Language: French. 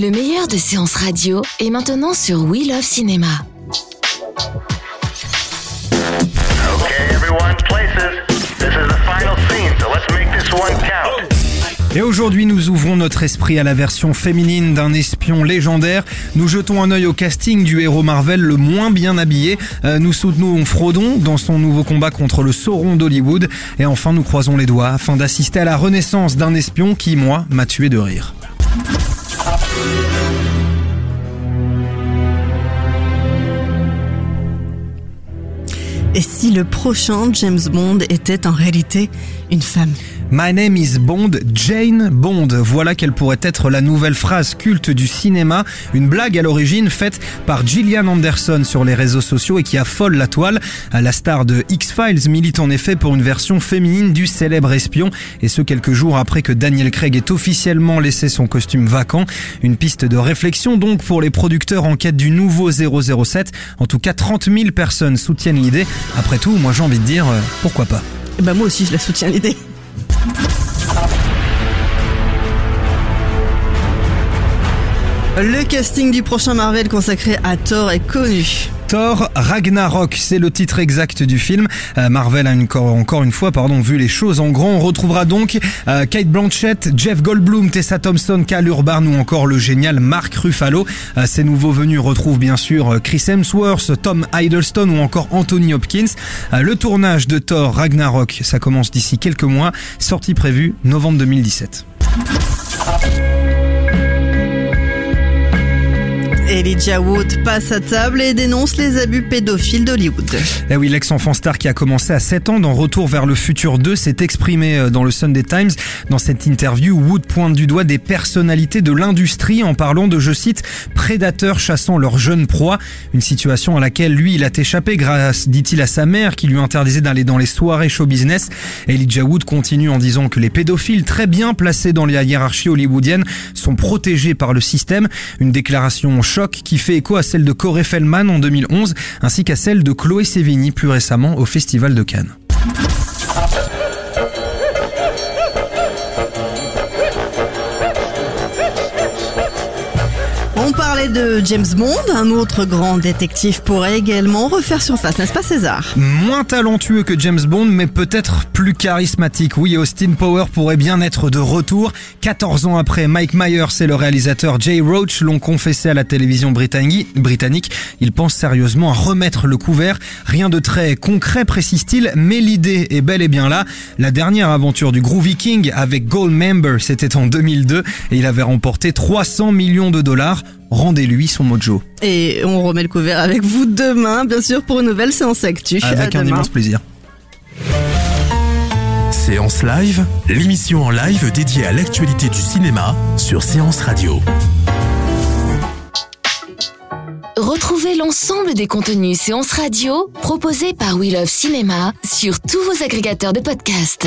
Le meilleur de séances radio est maintenant sur We Love Cinéma. Et aujourd'hui, nous ouvrons notre esprit à la version féminine d'un espion légendaire. Nous jetons un œil au casting du héros Marvel le moins bien habillé. Euh, nous soutenons Frodon dans son nouveau combat contre le Sauron d'Hollywood. Et enfin, nous croisons les doigts afin d'assister à la renaissance d'un espion qui, moi, m'a tué de rire. Et si le prochain James Bond était en réalité une femme? My name is Bond, Jane Bond. Voilà quelle pourrait être la nouvelle phrase culte du cinéma. Une blague à l'origine faite par Gillian Anderson sur les réseaux sociaux et qui affole la toile. La star de X-Files milite en effet pour une version féminine du célèbre espion et ce quelques jours après que Daniel Craig ait officiellement laissé son costume vacant. Une piste de réflexion donc pour les producteurs en quête du nouveau 007. En tout cas, 30 000 personnes soutiennent l'idée. Après tout, moi j'ai envie de dire, euh, pourquoi pas? Eh ben moi aussi je la soutiens l'idée. Le casting du prochain Marvel consacré à Thor est connu. Thor Ragnarok, c'est le titre exact du film. Euh, Marvel a encore une fois pardon, vu les choses en grand. On retrouvera donc euh, Kate Blanchett, Jeff Goldblum, Tessa Thompson, Cal Urban ou encore le génial Mark Ruffalo. Euh, ces nouveaux venus retrouvent bien sûr Chris Hemsworth, Tom Hiddleston ou encore Anthony Hopkins. le tournage de Thor Ragnarok, ça commence d'ici quelques mois. Sortie prévue novembre 2017. Elijah Wood passe à table et dénonce les abus pédophiles d'Hollywood. Eh oui, l'ex-enfant star qui a commencé à 7 ans dans Retour vers le futur 2 s'est exprimé euh, dans le Sunday Times. Dans cette interview, Wood pointe du doigt des personnalités de l'industrie en parlant de, je cite, prédateurs chassant leurs jeunes proies. Une situation à laquelle lui, il a échappé grâce, dit-il, à sa mère qui lui interdisait d'aller dans les soirées show business. Elijah Wood continue en disant que les pédophiles très bien placés dans la hiérarchie hollywoodienne sont protégés par le système. Une déclaration choc qui fait écho à celle de Corey Feldman en 2011 ainsi qu'à celle de Chloé Sevigny plus récemment au Festival de Cannes. De James Bond, un autre grand détective pourrait également refaire surface, n'est-ce pas César? Moins talentueux que James Bond, mais peut-être plus charismatique. Oui, Austin Power pourrait bien être de retour. 14 ans après, Mike Myers et le réalisateur Jay Roach l'ont confessé à la télévision britannique. Il pense sérieusement à remettre le couvert. Rien de très concret, précise-t-il, mais l'idée est bel et bien là. La dernière aventure du Groovy King avec Goldmember, c'était en 2002 et il avait remporté 300 millions de dollars. Rendez-lui son mojo. Et on remet le couvert avec vous demain, bien sûr, pour une nouvelle séance actu. Avec un immense plaisir. Séance Live, l'émission en live dédiée à l'actualité du cinéma sur Séance Radio. Retrouvez l'ensemble des contenus séances radio proposés par We Love Cinéma sur tous vos agrégateurs de podcasts.